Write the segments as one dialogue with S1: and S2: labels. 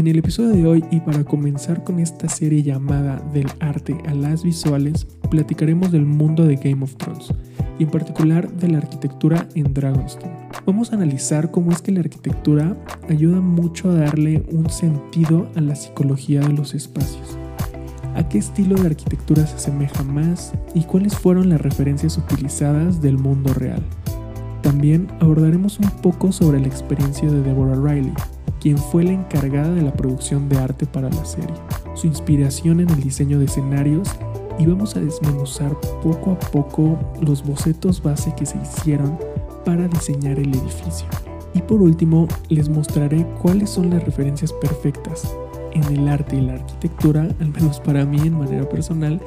S1: En el episodio de hoy y para comenzar con esta serie llamada Del arte a las visuales, platicaremos del mundo de Game of Thrones y en particular de la arquitectura en Dragonstone. Vamos a analizar cómo es que la arquitectura ayuda mucho a darle un sentido a la psicología de los espacios. ¿A qué estilo de arquitectura se asemeja más y cuáles fueron las referencias utilizadas del mundo real? También abordaremos un poco sobre la experiencia de Deborah Riley, quien fue la encargada de la producción de arte para la serie, su inspiración en el diseño de escenarios y vamos a desmenuzar poco a poco los bocetos base que se hicieron para diseñar el edificio. Y por último, les mostraré cuáles son las referencias perfectas en el arte y la arquitectura, al menos para mí en manera personal,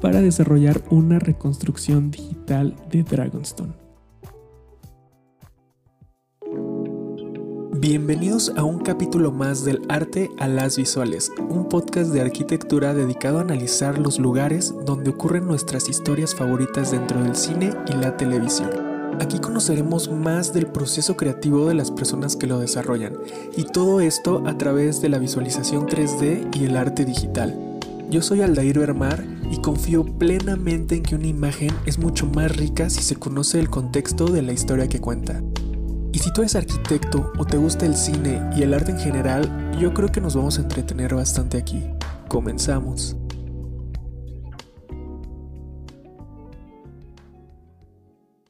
S1: para desarrollar una reconstrucción digital de Dragonstone. Bienvenidos a un capítulo más del Arte a las Visuales, un podcast de arquitectura dedicado a analizar los lugares donde ocurren nuestras historias favoritas dentro del cine y la televisión. Aquí conoceremos más del proceso creativo de las personas que lo desarrollan, y todo esto a través de la visualización 3D y el arte digital. Yo soy Aldair Bermar y confío plenamente en que una imagen es mucho más rica si se conoce el contexto de la historia que cuenta. Y si tú eres arquitecto o te gusta el cine y el arte en general, yo creo que nos vamos a entretener bastante aquí. Comenzamos.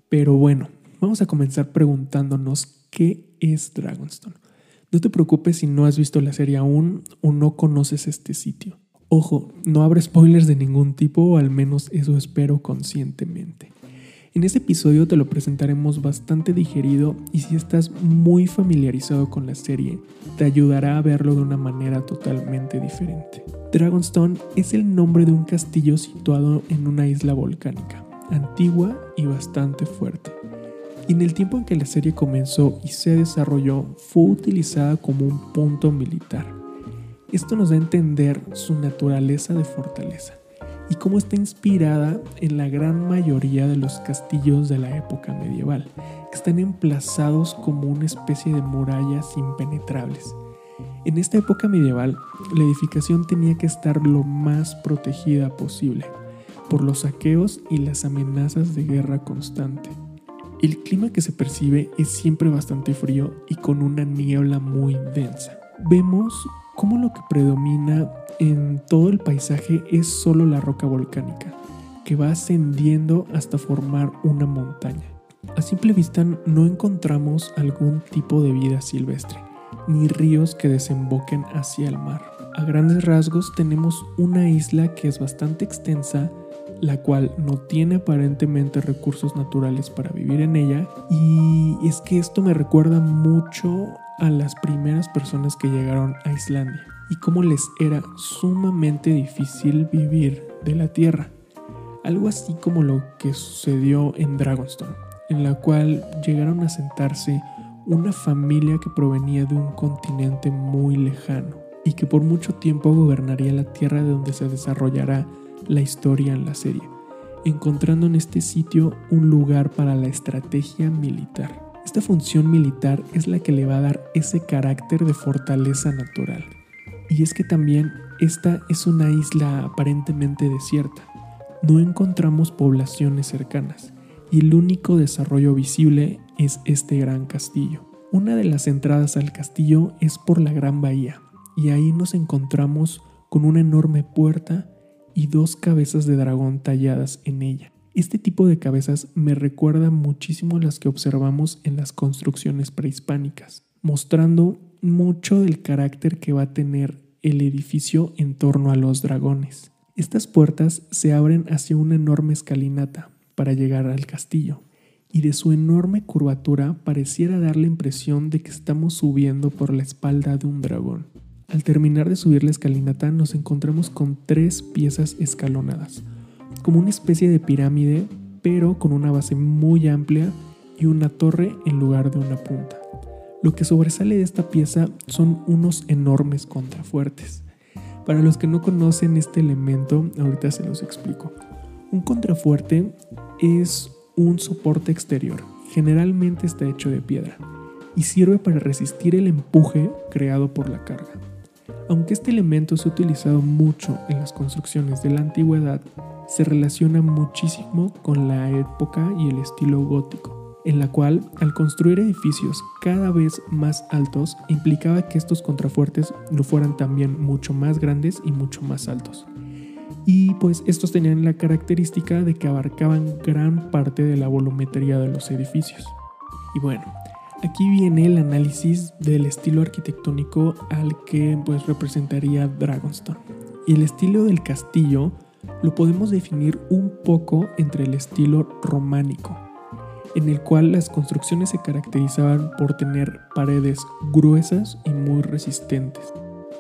S1: Pero bueno, vamos a comenzar preguntándonos qué es Dragonstone. No te preocupes si no has visto la serie aún o no conoces este sitio. Ojo, no habrá spoilers de ningún tipo o al menos eso espero conscientemente. En este episodio te lo presentaremos bastante digerido y si estás muy familiarizado con la serie, te ayudará a verlo de una manera totalmente diferente. Dragonstone es el nombre de un castillo situado en una isla volcánica, antigua y bastante fuerte. Y en el tiempo en que la serie comenzó y se desarrolló, fue utilizada como un punto militar. Esto nos da a entender su naturaleza de fortaleza y cómo está inspirada en la gran mayoría de los castillos de la época medieval, que están emplazados como una especie de murallas impenetrables. En esta época medieval, la edificación tenía que estar lo más protegida posible por los saqueos y las amenazas de guerra constante. El clima que se percibe es siempre bastante frío y con una niebla muy densa. Vemos cómo lo que predomina en todo el paisaje es solo la roca volcánica, que va ascendiendo hasta formar una montaña. A simple vista no encontramos algún tipo de vida silvestre, ni ríos que desemboquen hacia el mar. A grandes rasgos tenemos una isla que es bastante extensa, la cual no tiene aparentemente recursos naturales para vivir en ella, y es que esto me recuerda mucho a las primeras personas que llegaron a Islandia y cómo les era sumamente difícil vivir de la tierra. Algo así como lo que sucedió en Dragonstone, en la cual llegaron a sentarse una familia que provenía de un continente muy lejano y que por mucho tiempo gobernaría la tierra de donde se desarrollará la historia en la serie, encontrando en este sitio un lugar para la estrategia militar. Esta función militar es la que le va a dar ese carácter de fortaleza natural. Y es que también esta es una isla aparentemente desierta. No encontramos poblaciones cercanas y el único desarrollo visible es este gran castillo. Una de las entradas al castillo es por la gran bahía y ahí nos encontramos con una enorme puerta y dos cabezas de dragón talladas en ella. Este tipo de cabezas me recuerda muchísimo a las que observamos en las construcciones prehispánicas, mostrando mucho del carácter que va a tener el edificio en torno a los dragones. Estas puertas se abren hacia una enorme escalinata para llegar al castillo, y de su enorme curvatura pareciera dar la impresión de que estamos subiendo por la espalda de un dragón. Al terminar de subir la escalinata nos encontramos con tres piezas escalonadas, como una especie de pirámide, pero con una base muy amplia y una torre en lugar de una punta. Lo que sobresale de esta pieza son unos enormes contrafuertes. Para los que no conocen este elemento, ahorita se los explico. Un contrafuerte es un soporte exterior, generalmente está hecho de piedra, y sirve para resistir el empuje creado por la carga. Aunque este elemento se ha utilizado mucho en las construcciones de la antigüedad, se relaciona muchísimo con la época y el estilo gótico, en la cual al construir edificios cada vez más altos implicaba que estos contrafuertes lo fueran también mucho más grandes y mucho más altos. Y pues estos tenían la característica de que abarcaban gran parte de la volumetría de los edificios. Y bueno, Aquí viene el análisis del estilo arquitectónico al que pues representaría Dragonstone. Y el estilo del castillo lo podemos definir un poco entre el estilo románico, en el cual las construcciones se caracterizaban por tener paredes gruesas y muy resistentes,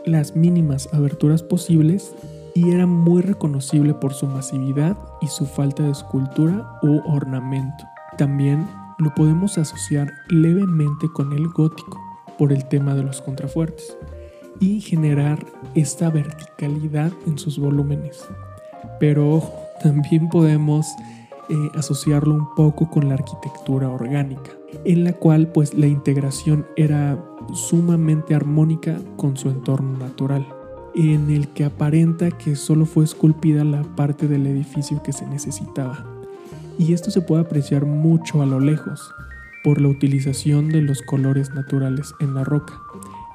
S1: las mínimas aberturas posibles y era muy reconocible por su masividad y su falta de escultura u ornamento. También lo podemos asociar levemente con el gótico por el tema de los contrafuertes y generar esta verticalidad en sus volúmenes. Pero también podemos eh, asociarlo un poco con la arquitectura orgánica, en la cual pues la integración era sumamente armónica con su entorno natural, en el que aparenta que solo fue esculpida la parte del edificio que se necesitaba y esto se puede apreciar mucho a lo lejos por la utilización de los colores naturales en la roca,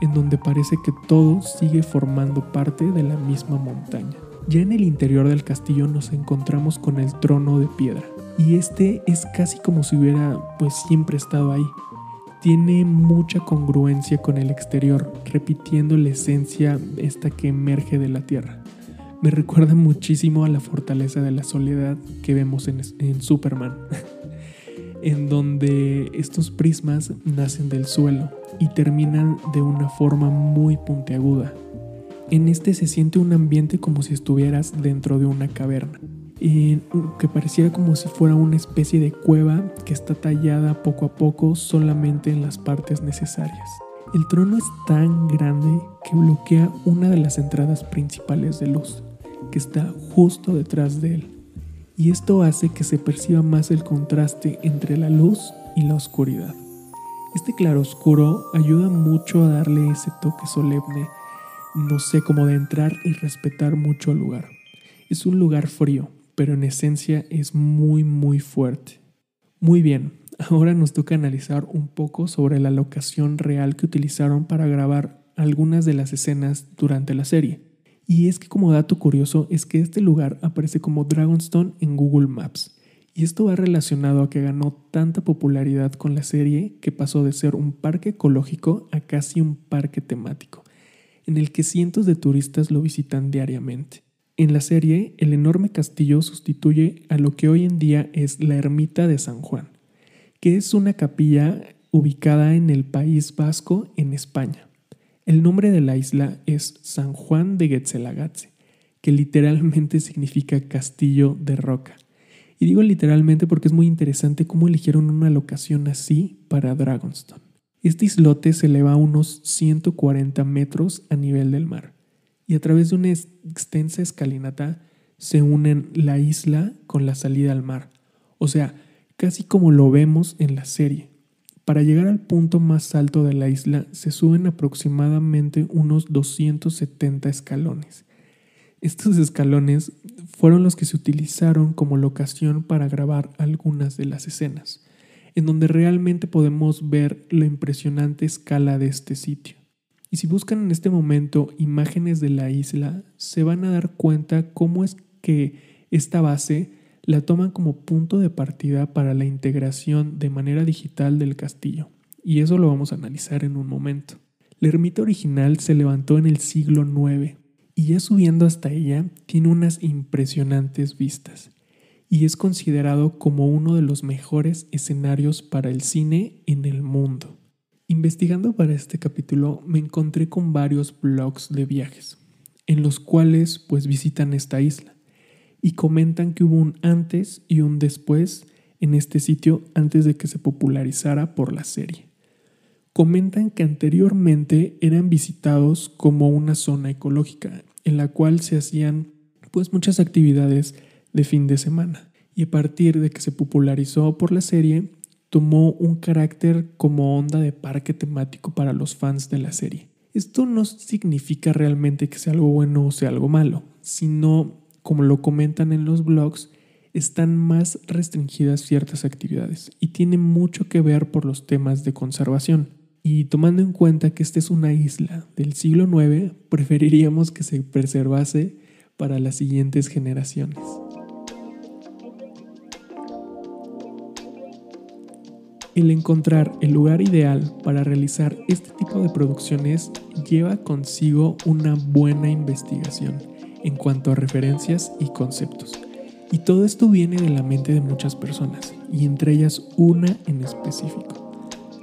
S1: en donde parece que todo sigue formando parte de la misma montaña. Ya en el interior del castillo nos encontramos con el trono de piedra, y este es casi como si hubiera pues siempre estado ahí. Tiene mucha congruencia con el exterior, repitiendo la esencia esta que emerge de la tierra me recuerda muchísimo a la fortaleza de la soledad que vemos en, Superman, en donde estos prismas nacen del suelo y terminan de una forma muy puntiaguda. En este se siente un ambiente como si estuvieras dentro de una caverna, y que pareciera como si fuera una especie de cueva que está tallada poco a poco solamente en las partes necesarias. El trono es tan grande que bloquea una de las entradas principales de luz, que está justo detrás de él. Y esto hace que se perciba más el contraste entre la luz y la oscuridad. Este claroscuro ayuda mucho a darle ese toque solemne, no sé cómo de entrar y respetar mucho el lugar. Es un lugar frío, pero en esencia es muy muy fuerte. Muy bien, ahora nos toca analizar un poco sobre la locación real que utilizaron para grabar algunas de las escenas durante la serie. Y es que como dato curioso es que este lugar aparece como Dragonstone en Google Maps. Y esto va relacionado a que ganó tanta popularidad con la serie que pasó de ser un parque ecológico a casi un parque temático, en el que cientos de turistas lo visitan diariamente. En la serie, el enorme castillo sustituye a lo que hoy en día es la ermita de San Juan, que es una capilla ubicada en el País Vasco, en España. El nombre de la isla es San Juan de Getzelagatze, que literalmente significa castillo de roca. Y digo literalmente porque es muy interesante cómo eligieron una locación así para Dragonstone. Este islote se eleva a unos 140 metros a nivel del mar y a través de una extensa escalinata se unen la isla con la salida al mar, o sea, casi como lo vemos en la serie. Para llegar al punto más alto de la isla se suben aproximadamente unos 270 escalones. Estos escalones fueron los que se utilizaron como locación para grabar algunas de las escenas, en donde realmente podemos ver la impresionante escala de este sitio. Y si buscan en este momento imágenes de la isla, se van a dar cuenta cómo es que esta base la toman como punto de partida para la integración de manera digital del castillo, y eso lo vamos a analizar en un momento. La ermita original se levantó en el siglo IX y ya subiendo hasta ella tiene unas impresionantes vistas y es considerado como uno de los mejores escenarios para el cine en el mundo. Investigando para este capítulo me encontré con varios blogs de viajes, en los cuales pues visitan esta isla y comentan que hubo un antes y un después en este sitio antes de que se popularizara por la serie. Comentan que anteriormente eran visitados como una zona ecológica en la cual se hacían pues muchas actividades de fin de semana y a partir de que se popularizó por la serie tomó un carácter como onda de parque temático para los fans de la serie. Esto no significa realmente que sea algo bueno o sea algo malo, sino, como lo comentan en los blogs, están más restringidas ciertas actividades y tiene mucho que ver por los temas de conservación. Y tomando en cuenta que esta es una isla del siglo IX, preferiríamos que se preservase para las siguientes generaciones. El encontrar el lugar ideal para realizar este tipo de producciones lleva consigo una buena investigación en cuanto a referencias y conceptos. Y todo esto viene de la mente de muchas personas, y entre ellas una en específico.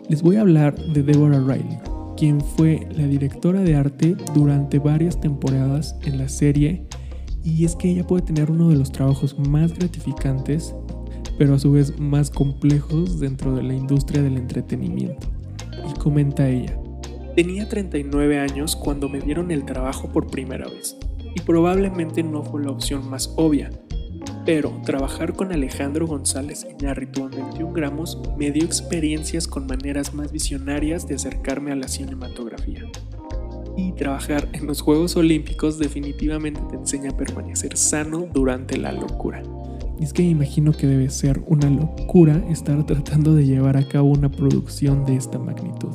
S1: Les voy a hablar de Deborah Riley, quien fue la directora de arte durante varias temporadas en la serie, y es que ella puede tener uno de los trabajos más gratificantes, pero a su vez más complejos dentro de la industria del entretenimiento. Y comenta ella, tenía 39 años cuando me dieron el trabajo por primera vez, y probablemente no fue la opción más obvia, pero trabajar con Alejandro González Iñárritu en 21 gramos me dio experiencias con maneras más visionarias de acercarme a la cinematografía. Y trabajar en los Juegos Olímpicos definitivamente te enseña a permanecer sano durante la locura. Y es que imagino que debe ser una locura estar tratando de llevar a cabo una producción de esta magnitud.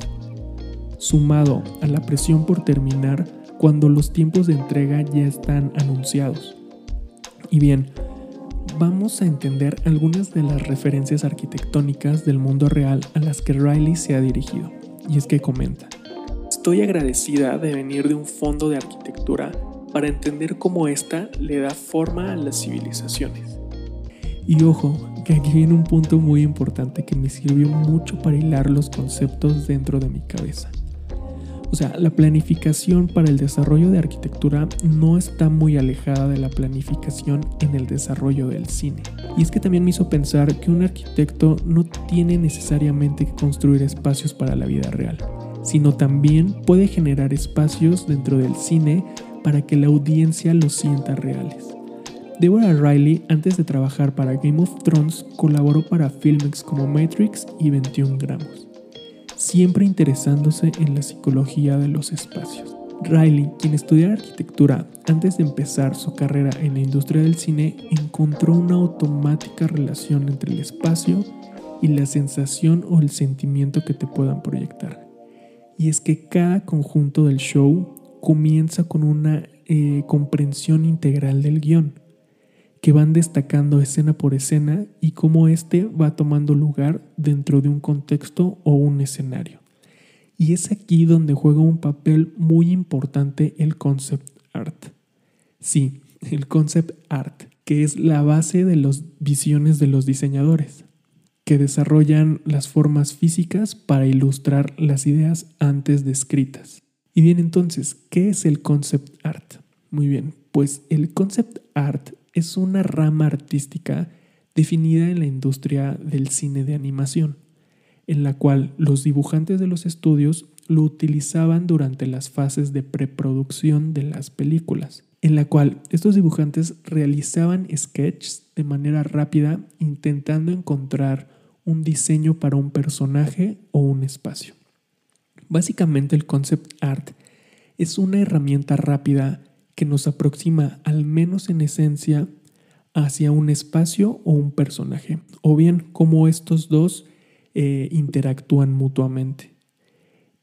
S1: Sumado a la presión por terminar cuando los tiempos de entrega ya están anunciados. Y bien, vamos a entender algunas de las referencias arquitectónicas del mundo real a las que Riley se ha dirigido. Y es que comenta, estoy agradecida de venir de un fondo de arquitectura para entender cómo ésta le da forma a las civilizaciones. Y ojo, que aquí viene un punto muy importante que me sirvió mucho para hilar los conceptos dentro de mi cabeza. O sea, la planificación para el desarrollo de arquitectura no está muy alejada de la planificación en el desarrollo del cine. Y es que también me hizo pensar que un arquitecto no tiene necesariamente que construir espacios para la vida real, sino también puede generar espacios dentro del cine para que la audiencia los sienta reales. Deborah Riley, antes de trabajar para Game of Thrones, colaboró para films como Matrix y 21 gramos siempre interesándose en la psicología de los espacios. Riley, quien estudió arquitectura antes de empezar su carrera en la industria del cine, encontró una automática relación entre el espacio y la sensación o el sentimiento que te puedan proyectar. Y es que cada conjunto del show comienza con una eh, comprensión integral del guion que van destacando escena por escena y cómo éste va tomando lugar dentro de un contexto o un escenario. Y es aquí donde juega un papel muy importante el concept art. Sí, el concept art, que es la base de las visiones de los diseñadores, que desarrollan las formas físicas para ilustrar las ideas antes descritas. Y bien, entonces, ¿qué es el concept art? Muy bien, pues el concept art es una rama artística definida en la industria del cine de animación, en la cual los dibujantes de los estudios lo utilizaban durante las fases de preproducción de las películas, en la cual estos dibujantes realizaban sketches de manera rápida intentando encontrar un diseño para un personaje o un espacio. Básicamente el concept art es una herramienta rápida que nos aproxima, al menos en esencia, hacia un espacio o un personaje, o bien cómo estos dos eh, interactúan mutuamente.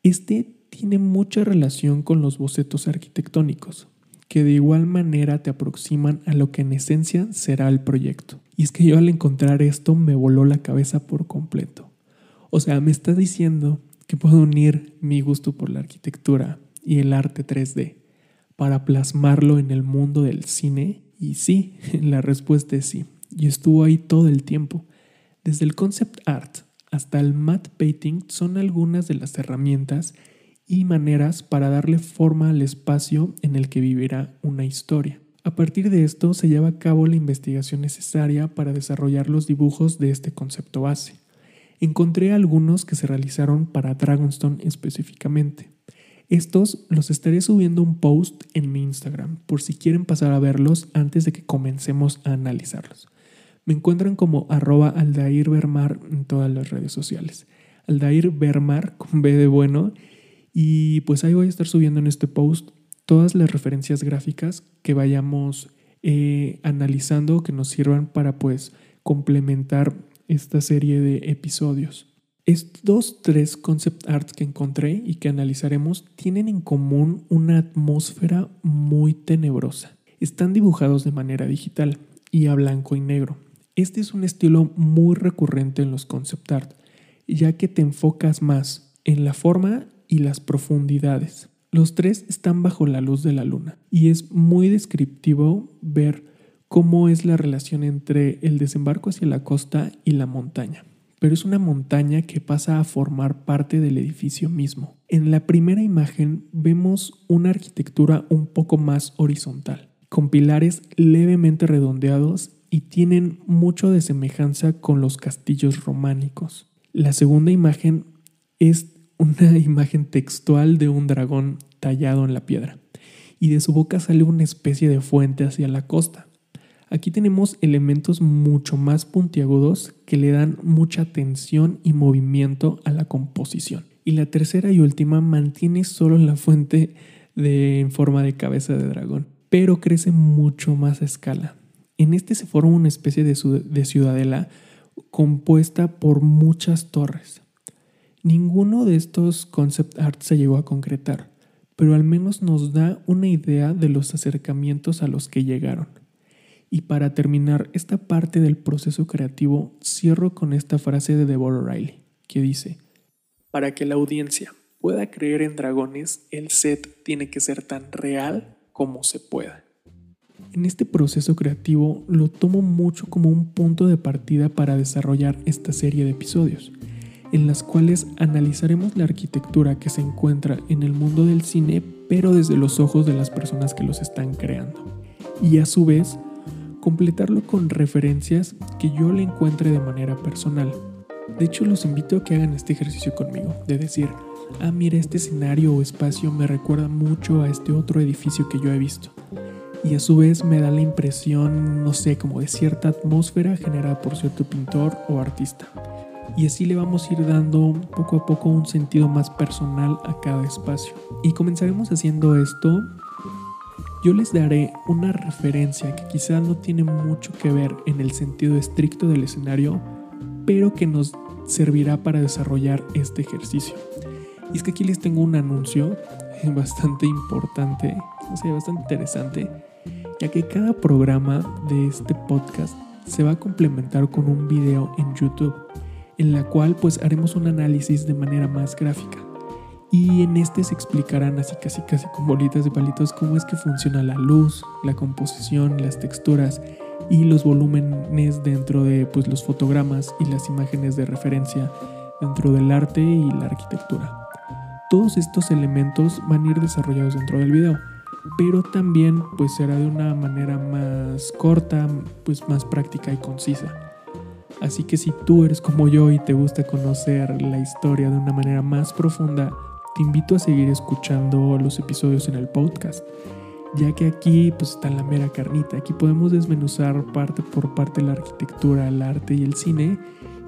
S1: Este tiene mucha relación con los bocetos arquitectónicos, que de igual manera te aproximan a lo que en esencia será el proyecto. Y es que yo al encontrar esto me voló la cabeza por completo. O sea, me está diciendo que puedo unir mi gusto por la arquitectura y el arte 3D para plasmarlo en el mundo del cine? Y sí, la respuesta es sí. Y estuvo ahí todo el tiempo. Desde el concept art hasta el matte painting son algunas de las herramientas y maneras para darle forma al espacio en el que vivirá una historia. A partir de esto se lleva a cabo la investigación necesaria para desarrollar los dibujos de este concepto base. Encontré algunos que se realizaron para Dragonstone específicamente. Estos los estaré subiendo un post en mi Instagram por si quieren pasar a verlos antes de que comencemos a analizarlos. Me encuentran como arroba Aldair en todas las redes sociales. Aldair Bermar con B de bueno. Y pues ahí voy a estar subiendo en este post todas las referencias gráficas que vayamos eh, analizando que nos sirvan para pues complementar esta serie de episodios. Estos tres concept arts que encontré y que analizaremos tienen en común una atmósfera muy tenebrosa. Están dibujados de manera digital y a blanco y negro. Este es un estilo muy recurrente en los concept art, ya que te enfocas más en la forma y las profundidades. Los tres están bajo la luz de la luna y es muy descriptivo ver cómo es la relación entre el desembarco hacia la costa y la montaña pero es una montaña que pasa a formar parte del edificio mismo. En la primera imagen vemos una arquitectura un poco más horizontal, con pilares levemente redondeados y tienen mucho de semejanza con los castillos románicos. La segunda imagen es una imagen textual de un dragón tallado en la piedra, y de su boca sale una especie de fuente hacia la costa. Aquí tenemos elementos mucho más puntiagudos que le dan mucha tensión y movimiento a la composición. Y la tercera y última mantiene solo la fuente de, en forma de cabeza de dragón, pero crece mucho más a escala. En este se forma una especie de, de ciudadela compuesta por muchas torres. Ninguno de estos concept art se llegó a concretar, pero al menos nos da una idea de los acercamientos a los que llegaron. Y para terminar esta parte del proceso creativo, cierro con esta frase de Deborah Riley, que dice, para que la audiencia pueda creer en dragones, el set tiene que ser tan real como se pueda. En este proceso creativo lo tomo mucho como un punto de partida para desarrollar esta serie de episodios, en las cuales analizaremos la arquitectura que se encuentra en el mundo del cine, pero desde los ojos de las personas que los están creando. Y a su vez, completarlo con referencias que yo le encuentre de manera personal. De hecho, los invito a que hagan este ejercicio conmigo, de decir, ah, mira, este escenario o espacio me recuerda mucho a este otro edificio que yo he visto. Y a su vez me da la impresión, no sé, como de cierta atmósfera generada por cierto pintor o artista. Y así le vamos a ir dando poco a poco un sentido más personal a cada espacio. Y comenzaremos haciendo esto yo les daré una referencia que quizá no tiene mucho que ver en el sentido estricto del escenario, pero que nos servirá para desarrollar este ejercicio. Y es que aquí les tengo un anuncio bastante importante, o sea, bastante interesante, ya que cada programa de este podcast se va a complementar con un video en YouTube, en la cual pues haremos un análisis de manera más gráfica. Y en este se explicarán así casi casi con bolitas de palitos cómo es que funciona la luz, la composición, las texturas y los volúmenes dentro de pues, los fotogramas y las imágenes de referencia dentro del arte y la arquitectura. Todos estos elementos van a ir desarrollados dentro del video, pero también pues será de una manera más corta, pues más práctica y concisa. Así que si tú eres como yo y te gusta conocer la historia de una manera más profunda, te invito a seguir escuchando los episodios en el podcast, ya que aquí pues está la mera carnita, aquí podemos desmenuzar parte por parte la arquitectura, el arte y el cine,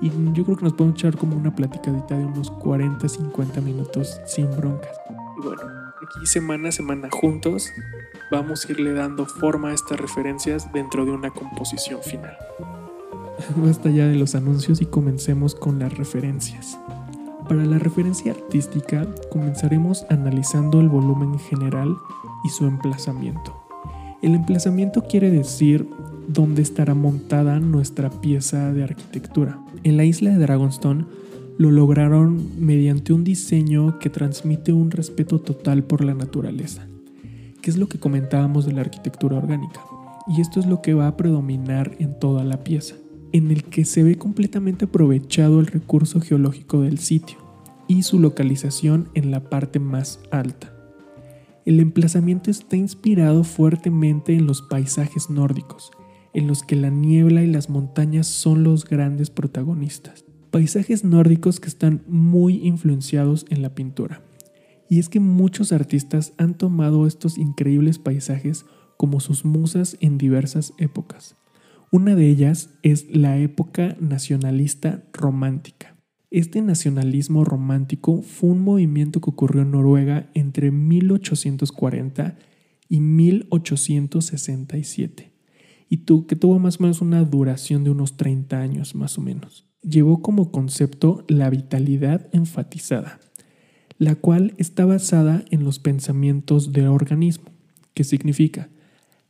S1: y yo creo que nos podemos echar como una platicadita de unos 40-50 minutos sin broncas. Y bueno, aquí semana a semana juntos vamos a irle dando forma a estas referencias dentro de una composición final. Basta ya de los anuncios y comencemos con las referencias. Para la referencia artística comenzaremos analizando el volumen general y su emplazamiento. El emplazamiento quiere decir dónde estará montada nuestra pieza de arquitectura. En la isla de Dragonstone lo lograron mediante un diseño que transmite un respeto total por la naturaleza, que es lo que comentábamos de la arquitectura orgánica. Y esto es lo que va a predominar en toda la pieza en el que se ve completamente aprovechado el recurso geológico del sitio y su localización en la parte más alta. El emplazamiento está inspirado fuertemente en los paisajes nórdicos, en los que la niebla y las montañas son los grandes protagonistas. Paisajes nórdicos que están muy influenciados en la pintura. Y es que muchos artistas han tomado estos increíbles paisajes como sus musas en diversas épocas. Una de ellas es la época nacionalista romántica. Este nacionalismo romántico fue un movimiento que ocurrió en Noruega entre 1840 y 1867 y que tuvo más o menos una duración de unos 30 años más o menos. Llevó como concepto la vitalidad enfatizada, la cual está basada en los pensamientos del organismo, que significa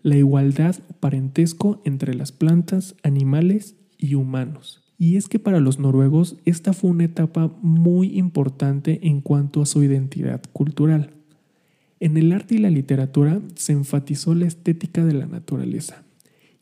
S1: la igualdad o parentesco entre las plantas, animales y humanos. Y es que para los noruegos esta fue una etapa muy importante en cuanto a su identidad cultural. En el arte y la literatura se enfatizó la estética de la naturaleza,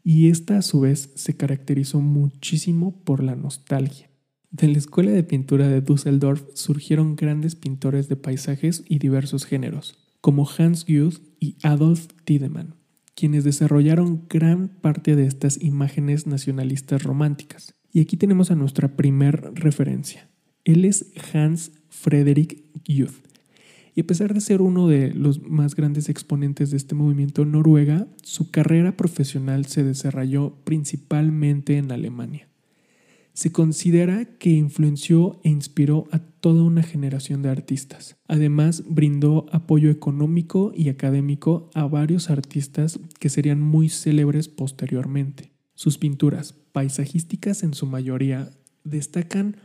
S1: y esta a su vez se caracterizó muchísimo por la nostalgia. De la escuela de pintura de Düsseldorf surgieron grandes pintores de paisajes y diversos géneros, como Hans Guth y Adolf Tiedemann, quienes desarrollaron gran parte de estas imágenes nacionalistas románticas. Y aquí tenemos a nuestra primer referencia. Él es Hans Frederick Guth. Y a pesar de ser uno de los más grandes exponentes de este movimiento en Noruega, su carrera profesional se desarrolló principalmente en Alemania. Se considera que influenció e inspiró a toda una generación de artistas. Además, brindó apoyo económico y académico a varios artistas que serían muy célebres posteriormente. Sus pinturas, paisajísticas en su mayoría, destacan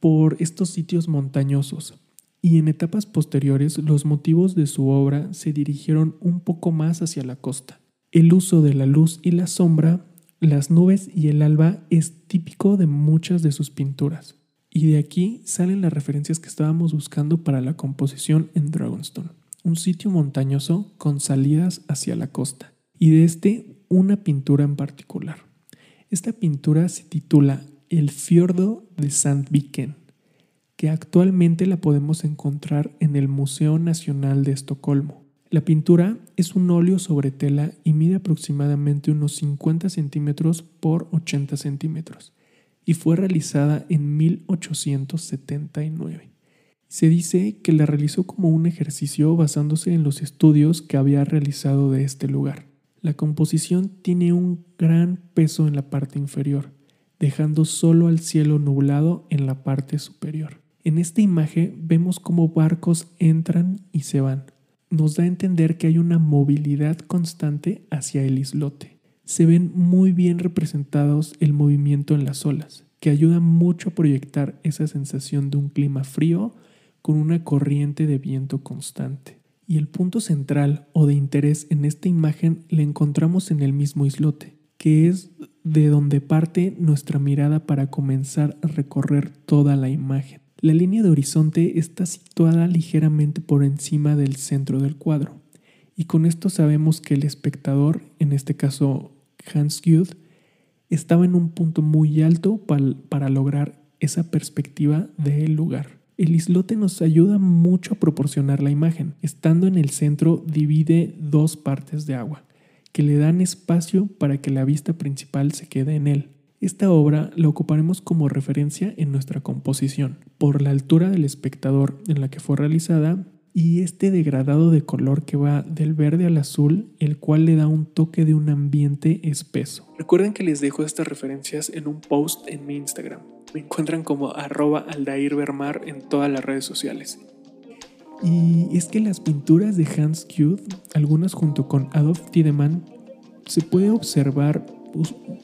S1: por estos sitios montañosos, y en etapas posteriores los motivos de su obra se dirigieron un poco más hacia la costa. El uso de la luz y la sombra, las nubes y el alba es típico de muchas de sus pinturas. Y de aquí salen las referencias que estábamos buscando para la composición en Dragonstone, un sitio montañoso con salidas hacia la costa. Y de este, una pintura en particular. Esta pintura se titula El fiordo de Sandviken que actualmente la podemos encontrar en el Museo Nacional de Estocolmo. La pintura es un óleo sobre tela y mide aproximadamente unos 50 centímetros por 80 centímetros y fue realizada en 1879. Se dice que la realizó como un ejercicio basándose en los estudios que había realizado de este lugar. La composición tiene un gran peso en la parte inferior, dejando solo al cielo nublado en la parte superior. En esta imagen vemos cómo barcos entran y se van. Nos da a entender que hay una movilidad constante hacia el islote. Se ven muy bien representados el movimiento en las olas, que ayuda mucho a proyectar esa sensación de un clima frío con una corriente de viento constante. Y el punto central o de interés en esta imagen le encontramos en el mismo islote, que es de donde parte nuestra mirada para comenzar a recorrer toda la imagen. La línea de horizonte está situada ligeramente por encima del centro del cuadro, y con esto sabemos que el espectador, en este caso Hans Guth, estaba en un punto muy alto para, lograr esa perspectiva del lugar. El islote nos ayuda mucho a proporcionar la imagen. Estando en el centro divide dos partes de agua, que le dan espacio para que la vista principal se quede en él. Esta obra la ocuparemos como referencia en nuestra composición, por la altura del espectador en la que fue realizada y este degradado de color que va del verde al azul, el cual le da un toque de un ambiente espeso. Recuerden que les dejo estas referencias en un post en mi Instagram. Me encuentran como arroba aldairbermar en todas las redes sociales. Y es que las pinturas de Hans Guth, algunas junto con Adolf Tiedemann, se puede observar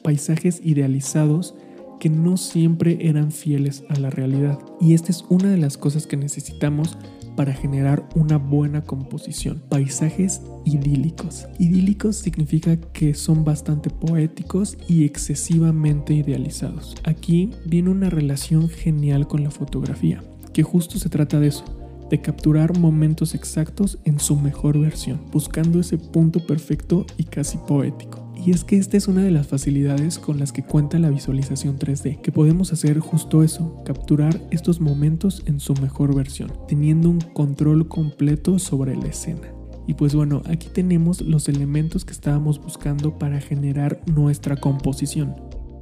S1: paisajes idealizados que no siempre eran fieles a la realidad. Y esta es una de las cosas que necesitamos para generar una buena composición. Paisajes idílicos. Idílicos significa que son bastante poéticos y excesivamente idealizados. Aquí viene una relación genial con la fotografía, que justo se trata de eso, de capturar momentos exactos en su mejor versión, buscando ese punto perfecto y casi poético. Y es que esta es una de las facilidades con las que cuenta la visualización 3D, que podemos hacer justo eso, capturar estos momentos en su mejor versión, teniendo un control completo sobre la escena. Y pues bueno, aquí tenemos los elementos que estábamos buscando para generar nuestra composición,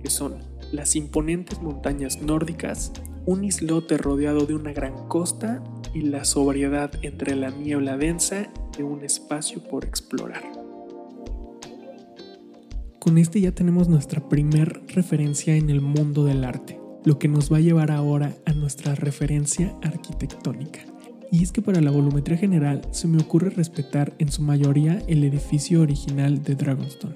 S1: que son las imponentes montañas nórdicas, un islote rodeado de una gran costa y la sobriedad entre la niebla densa de un espacio por explorar. Con este ya tenemos nuestra primer referencia en el mundo del arte. lo que nos va a llevar ahora a nuestra referencia arquitectónica. Y es que para la volumetría general se me ocurre respetar en su mayoría el edificio original de Dragonstone,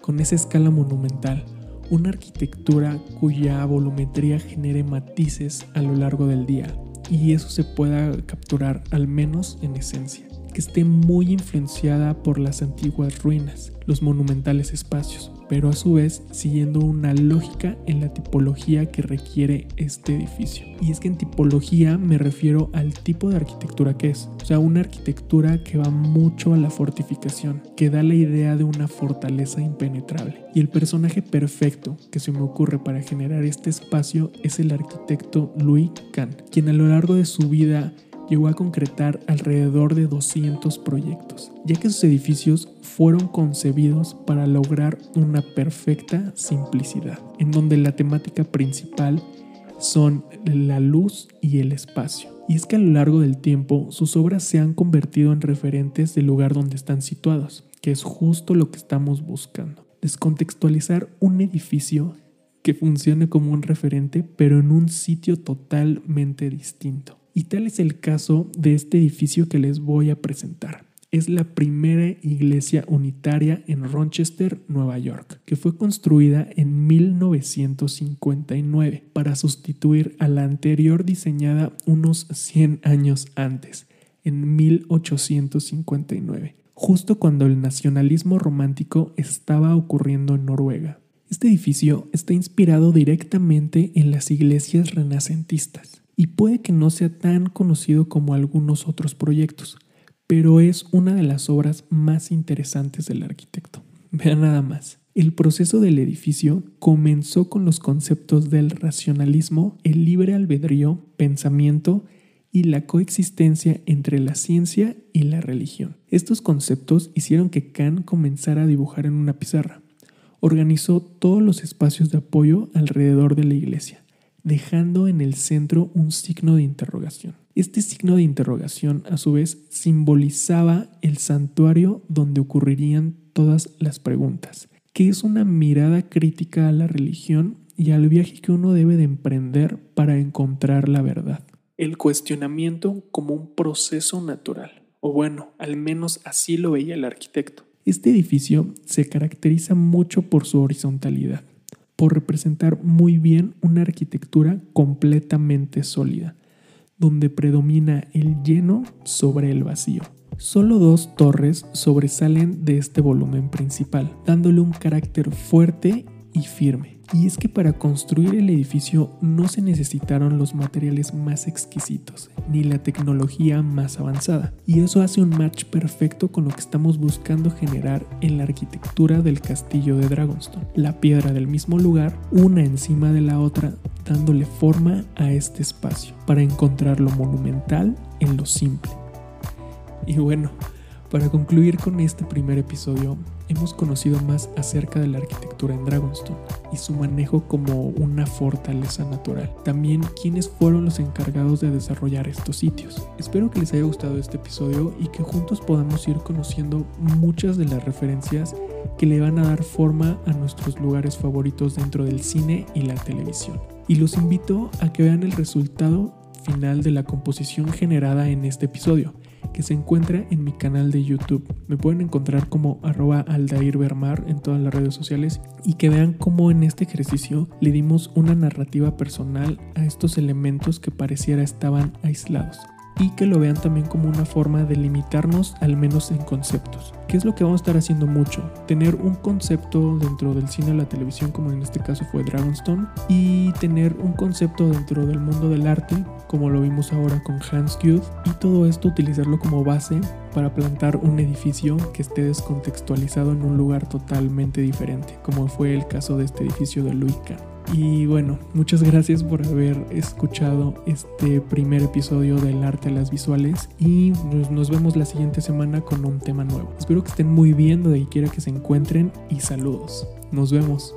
S1: con esa escala monumental, una arquitectura cuya volumetría genere matices a lo largo del día, y eso se pueda capturar al menos en esencia que esté muy influenciada por las antiguas ruinas, los monumentales espacios, pero a su vez siguiendo una lógica en la tipología que requiere este edificio. Y es que en tipología me refiero al tipo de arquitectura que es, o sea, una arquitectura que va mucho a la fortificación, que da la idea de una fortaleza impenetrable. Y el personaje perfecto que se me ocurre para generar este espacio es el arquitecto Louis Kahn, quien a lo largo de su vida llegó a concretar alrededor de 200 proyectos, ya que sus edificios fueron concebidos para lograr una perfecta simplicidad, en donde la temática principal son la luz y el espacio. Y es que a lo largo del tiempo sus obras se han convertido en referentes del lugar donde están situados, que es justo lo que estamos buscando. Descontextualizar un edificio que funcione como un referente, pero en un sitio totalmente distinto. Y tal es el caso de este edificio que les voy a presentar. Es la primera iglesia unitaria en Rochester, Nueva York, que fue construida en 1959 para sustituir a la anterior diseñada unos 100 años antes, en 1859, justo cuando el nacionalismo romántico estaba ocurriendo en Noruega. Este edificio está inspirado directamente en las iglesias renacentistas y puede que no sea tan conocido como algunos otros proyectos, pero es una de las obras más interesantes del arquitecto. Vean nada más. El proceso del edificio comenzó con los conceptos del racionalismo, el libre albedrío, pensamiento y la coexistencia entre la ciencia y la religión. Estos conceptos hicieron que Kant comenzara a dibujar en una pizarra. Organizó todos los espacios de apoyo alrededor de la iglesia dejando en el centro un signo de interrogación. Este signo de interrogación a su vez simbolizaba el santuario donde ocurrirían todas las preguntas, que es una mirada crítica a la religión y al viaje que uno debe de emprender para encontrar la verdad. El cuestionamiento como un proceso natural, o bueno, al menos así lo veía el arquitecto. Este edificio se caracteriza mucho por su horizontalidad por representar muy bien una arquitectura completamente sólida, donde predomina el lleno sobre el vacío. Solo dos torres sobresalen de este volumen principal, dándole un carácter fuerte y firme. Y es que para construir el edificio no se necesitaron los materiales más exquisitos, ni la tecnología más avanzada. Y eso hace un match perfecto con lo que estamos buscando generar en la arquitectura del castillo de Dragonstone. La piedra del mismo lugar, una encima de la otra, dándole forma a este espacio, para encontrar lo monumental en lo simple. Y bueno, para concluir con este primer episodio, hemos conocido más acerca de la arquitectura en Dragonstone y su manejo como una fortaleza natural. También quiénes fueron los encargados de desarrollar estos sitios. Espero que les haya gustado este episodio y que juntos podamos ir conociendo muchas de las referencias que le van a dar forma a nuestros lugares favoritos dentro del cine y la televisión. Y los invito a que vean el resultado final de la composición generada en este episodio que se encuentra en mi canal de YouTube. Me pueden encontrar como arroba aldairbermar en todas las redes sociales y que vean cómo en este ejercicio le dimos una narrativa personal a estos elementos que pareciera estaban aislados y que lo vean también como una forma de limitarnos al menos en conceptos. ¿Qué es lo que vamos a estar haciendo mucho? Tener un concepto dentro del cine o la televisión, como en este caso fue Dragonstone, y tener un concepto dentro del mundo del arte, como lo vimos ahora con Hans Youth, y todo esto utilizarlo como base para plantar un edificio que esté descontextualizado en un lugar totalmente diferente, como fue el caso de este edificio de Kahn. Y bueno, muchas gracias por haber escuchado este primer episodio del arte a las visuales y nos, vemos la siguiente semana con un tema nuevo. Espero que estén muy bien donde quiera que se encuentren y saludos. Nos vemos.